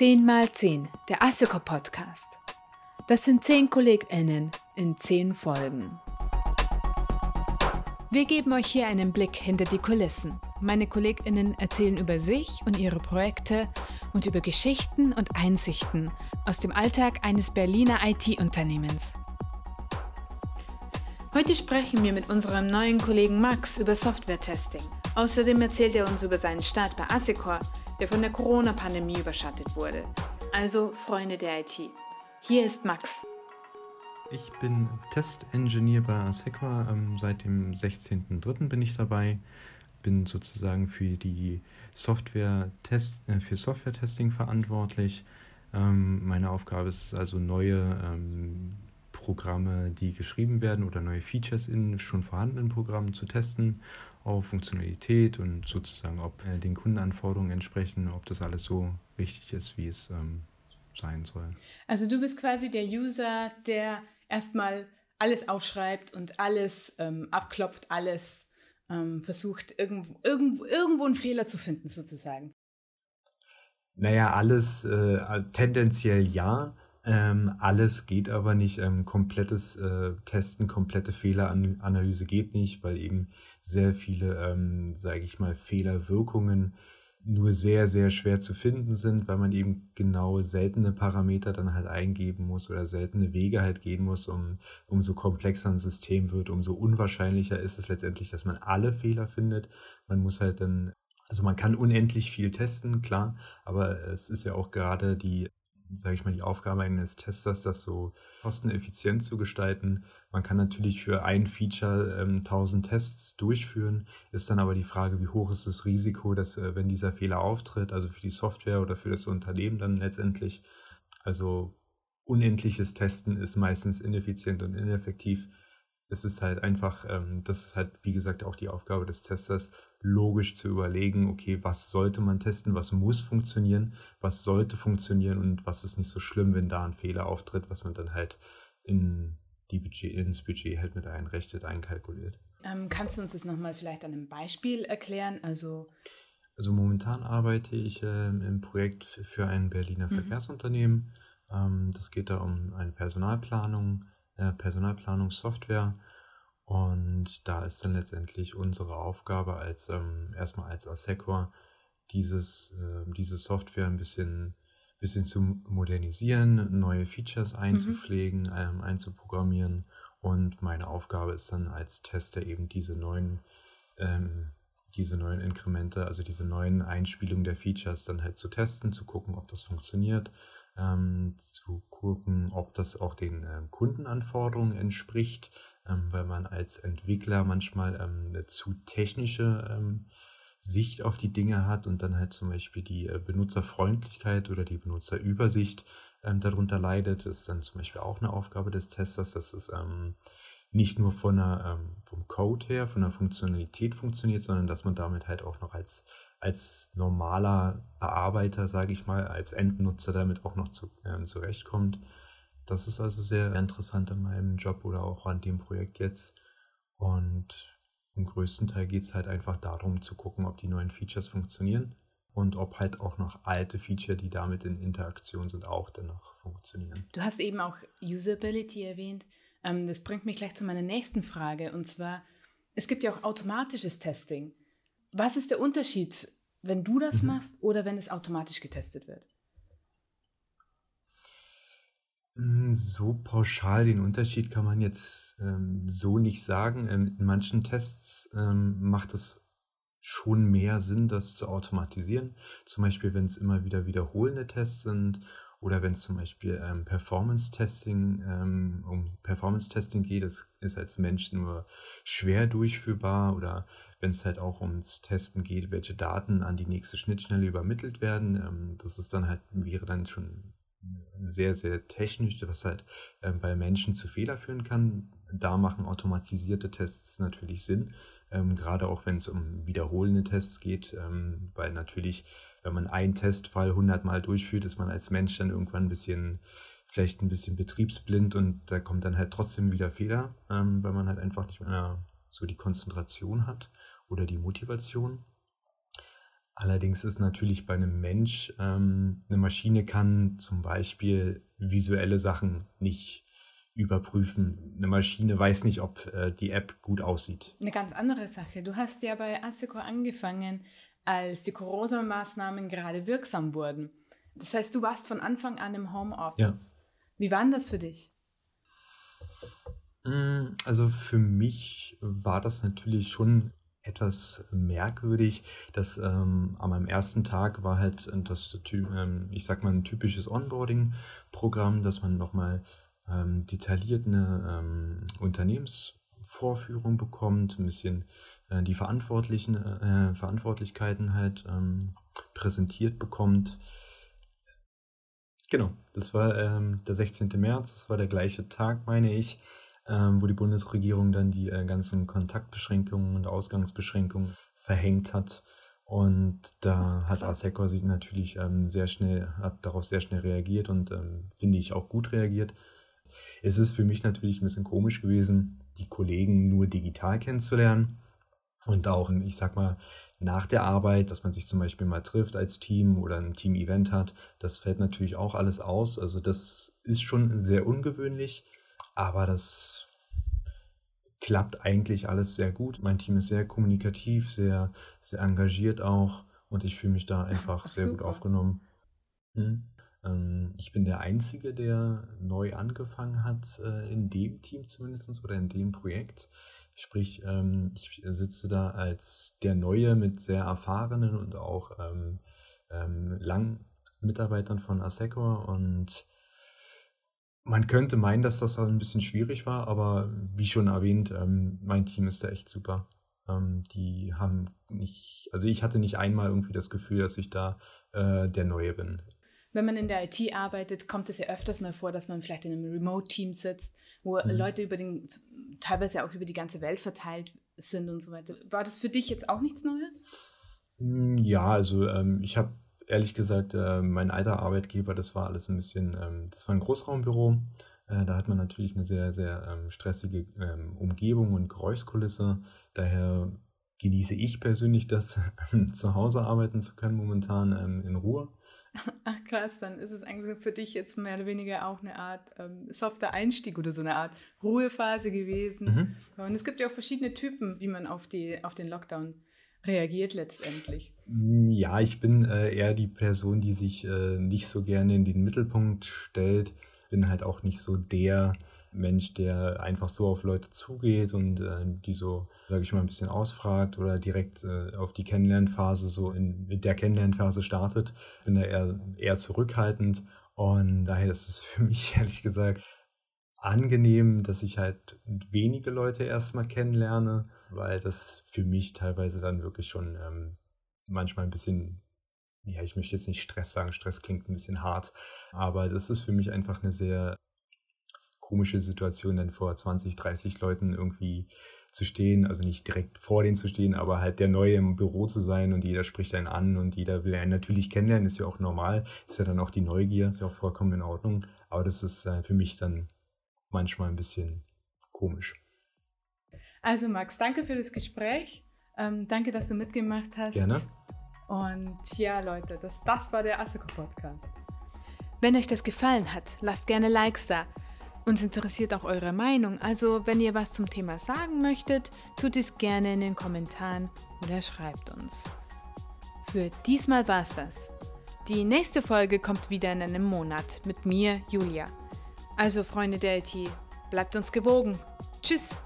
10 mal 10, der ASICO Podcast. Das sind 10 KollegInnen in 10 Folgen. Wir geben euch hier einen Blick hinter die Kulissen. Meine KollegInnen erzählen über sich und ihre Projekte und über Geschichten und Einsichten aus dem Alltag eines Berliner IT-Unternehmens. Heute sprechen wir mit unserem neuen Kollegen Max über Software-Testing. Außerdem erzählt er uns über seinen Start bei Assicor, der von der Corona-Pandemie überschattet wurde. Also Freunde der IT. Hier ist Max. Ich bin Testingenieur bei Assicor. Ähm, seit dem 16.03. bin ich dabei. Bin sozusagen für die Software -Test, äh, für Software-Testing verantwortlich. Ähm, meine Aufgabe ist also neue ähm, Programme, die geschrieben werden oder neue Features in schon vorhandenen Programmen zu testen auf Funktionalität und sozusagen, ob äh, den Kundenanforderungen entsprechen, ob das alles so richtig ist, wie es ähm, sein soll. Also du bist quasi der User, der erstmal alles aufschreibt und alles ähm, abklopft, alles ähm, versucht, irgendwo, irgendwo, irgendwo einen Fehler zu finden, sozusagen. Naja, alles äh, tendenziell ja. Ähm, alles geht aber nicht. Ähm, komplettes äh, Testen, komplette Fehleranalyse geht nicht, weil eben sehr viele, ähm, sage ich mal, Fehlerwirkungen nur sehr, sehr schwer zu finden sind, weil man eben genau seltene Parameter dann halt eingeben muss oder seltene Wege halt gehen muss, um umso komplexer ein System wird, umso unwahrscheinlicher ist es letztendlich, dass man alle Fehler findet. Man muss halt dann also man kann unendlich viel testen, klar, aber es ist ja auch gerade die sage ich mal, die Aufgabe eines Testers, das so kosteneffizient zu gestalten. Man kann natürlich für ein Feature ähm, 1000 Tests durchführen, ist dann aber die Frage, wie hoch ist das Risiko, dass äh, wenn dieser Fehler auftritt, also für die Software oder für das Unternehmen dann letztendlich, also unendliches Testen ist meistens ineffizient und ineffektiv es ist halt einfach, ähm, das ist halt, wie gesagt, auch die Aufgabe des Testers, logisch zu überlegen, okay, was sollte man testen, was muss funktionieren, was sollte funktionieren und was ist nicht so schlimm, wenn da ein Fehler auftritt, was man dann halt in die Budget, ins Budget halt mit einrechnet, einkalkuliert. Ähm, kannst du uns das nochmal vielleicht an einem Beispiel erklären? Also, also momentan arbeite ich ähm, im Projekt für ein Berliner mhm. Verkehrsunternehmen. Ähm, das geht da um eine Personalplanung äh, Personalplanungssoftware. Und da ist dann letztendlich unsere Aufgabe als ähm, erstmal als Assecor dieses, äh, diese Software ein bisschen, bisschen zu modernisieren, neue Features mhm. einzupflegen, mhm. ähm, einzuprogrammieren. Und meine Aufgabe ist dann als Tester eben diese neuen, ähm, diese neuen Inkremente, also diese neuen Einspielungen der Features dann halt zu testen, zu gucken, ob das funktioniert ähm, zu gucken, ob das auch den ähm, Kundenanforderungen entspricht, ähm, weil man als Entwickler manchmal ähm, eine zu technische ähm, Sicht auf die Dinge hat und dann halt zum Beispiel die äh, Benutzerfreundlichkeit oder die Benutzerübersicht ähm, darunter leidet. Das ist dann zum Beispiel auch eine Aufgabe des Testers, dass es nicht nur von der, ähm, vom Code her, von der Funktionalität funktioniert, sondern dass man damit halt auch noch als als normaler Bearbeiter, sage ich mal, als Endnutzer damit auch noch zu, ähm, zurechtkommt. Das ist also sehr interessant an meinem Job oder auch an dem Projekt jetzt. Und im größten Teil geht es halt einfach darum zu gucken, ob die neuen Features funktionieren und ob halt auch noch alte Feature, die damit in Interaktion sind, auch dennoch funktionieren. Du hast eben auch Usability erwähnt. Ähm, das bringt mich gleich zu meiner nächsten Frage. Und zwar, es gibt ja auch automatisches Testing. Was ist der Unterschied, wenn du das mhm. machst oder wenn es automatisch getestet wird? Hm, so pauschal den Unterschied kann man jetzt ähm, so nicht sagen. Ähm, in manchen Tests ähm, macht es schon mehr Sinn, das zu automatisieren. Zum Beispiel, wenn es immer wieder wiederholende Tests sind oder wenn es zum Beispiel ähm, Performance-Testing, ähm, um Performance-Testing geht, das ist als Mensch nur schwer durchführbar oder wenn es halt auch ums Testen geht, welche Daten an die nächste Schnittstelle übermittelt werden. Ähm, das ist dann halt, wäre dann schon sehr, sehr technisch, was halt ähm, bei Menschen zu Fehler führen kann. Da machen automatisierte Tests natürlich Sinn, ähm, gerade auch wenn es um wiederholende Tests geht, ähm, weil natürlich, wenn man einen Testfall hundertmal durchführt, ist man als Mensch dann irgendwann ein bisschen vielleicht ein bisschen betriebsblind und da kommt dann halt trotzdem wieder Fehler, ähm, weil man halt einfach nicht mehr so die Konzentration hat oder die Motivation. Allerdings ist natürlich bei einem Mensch, ähm, eine Maschine kann zum Beispiel visuelle Sachen nicht überprüfen. Eine Maschine weiß nicht, ob äh, die App gut aussieht. Eine ganz andere Sache. Du hast ja bei Asseco angefangen, als die Corona-Maßnahmen gerade wirksam wurden. Das heißt, du warst von Anfang an im Homeoffice. Ja. Wie war denn das für dich? Mm, also für mich war das natürlich schon etwas merkwürdig, dass ähm, an meinem ersten Tag war halt das, ähm, ich sag mal, ein typisches Onboarding-Programm, dass man nochmal ähm, detailliert eine ähm, Unternehmensvorführung bekommt, ein bisschen äh, die Verantwortlichen, äh, Verantwortlichkeiten halt ähm, präsentiert bekommt. Genau, das war ähm, der 16. März, das war der gleiche Tag, meine ich, ähm, wo die Bundesregierung dann die äh, ganzen Kontaktbeschränkungen und Ausgangsbeschränkungen verhängt hat. Und da hat Asseco sich natürlich ähm, sehr schnell, hat darauf sehr schnell reagiert und ähm, finde ich auch gut reagiert. Es ist für mich natürlich ein bisschen komisch gewesen, die Kollegen nur digital kennenzulernen. Und auch, ich sag mal, nach der Arbeit, dass man sich zum Beispiel mal trifft als Team oder ein Team-Event hat, das fällt natürlich auch alles aus. Also das ist schon sehr ungewöhnlich, aber das klappt eigentlich alles sehr gut. Mein Team ist sehr kommunikativ, sehr, sehr engagiert auch und ich fühle mich da einfach Ach, sehr super. gut aufgenommen. Hm. Ähm, ich bin der Einzige, der neu angefangen hat, äh, in dem Team zumindest oder in dem Projekt. Sprich, ähm, ich sitze da als der Neue mit sehr erfahrenen und auch ähm, ähm, lang Mitarbeitern von Asseco und man könnte meinen, dass das ein bisschen schwierig war, aber wie schon erwähnt, mein Team ist da echt super. Die haben nicht, also ich hatte nicht einmal irgendwie das Gefühl, dass ich da äh, der Neue bin wenn man in der IT arbeitet, kommt es ja öfters mal vor, dass man vielleicht in einem Remote-Team sitzt, wo mhm. Leute über den, teilweise auch über die ganze Welt verteilt sind und so weiter. War das für dich jetzt auch nichts Neues? Hm, ja, also ähm, ich habe ehrlich gesagt, äh, mein alter Arbeitgeber, das war alles ein bisschen, ähm, das war ein Großraumbüro. Äh, da hat man natürlich eine sehr, sehr ähm, stressige ähm, Umgebung und Geräuschkulisse. Daher genieße ich persönlich das, zu Hause arbeiten zu können, momentan ähm, in Ruhe. Ach krass, dann ist es eigentlich für dich jetzt mehr oder weniger auch eine Art ähm, softer Einstieg oder so eine Art Ruhephase gewesen. Mhm. Und es gibt ja auch verschiedene Typen, wie man auf, die, auf den Lockdown reagiert letztendlich. Mm, ja, ich bin äh, eher die Person, die sich äh, nicht so gerne in den Mittelpunkt stellt. Bin halt auch nicht so der Mensch, der einfach so auf Leute zugeht und äh, die so, sage ich mal, ein bisschen ausfragt oder direkt äh, auf die Kennenlernphase so in mit der Kennenlernphase startet. Bin da eher, eher zurückhaltend und daher ist es für mich ehrlich gesagt angenehm, dass ich halt wenige Leute erstmal kennenlerne, weil das für mich teilweise dann wirklich schon ähm, manchmal ein bisschen ja, ich möchte jetzt nicht Stress sagen, Stress klingt ein bisschen hart, aber das ist für mich einfach eine sehr komische Situation, dann vor 20, 30 Leuten irgendwie zu stehen, also nicht direkt vor denen zu stehen, aber halt der Neue im Büro zu sein und jeder spricht einen an und jeder will einen natürlich kennenlernen, ist ja auch normal, ist ja dann auch die Neugier, ist ja auch vollkommen in Ordnung, aber das ist äh, für mich dann manchmal ein bisschen komisch. Also Max, danke für das Gespräch, ähm, danke, dass du mitgemacht hast. Gerne. Und ja, Leute, das, das war der Asseco Podcast. Wenn euch das gefallen hat, lasst gerne Likes da. Uns interessiert auch eure Meinung, also wenn ihr was zum Thema sagen möchtet, tut es gerne in den Kommentaren oder schreibt uns. Für diesmal war's das. Die nächste Folge kommt wieder in einem Monat mit mir, Julia. Also Freunde der IT, bleibt uns gewogen. Tschüss!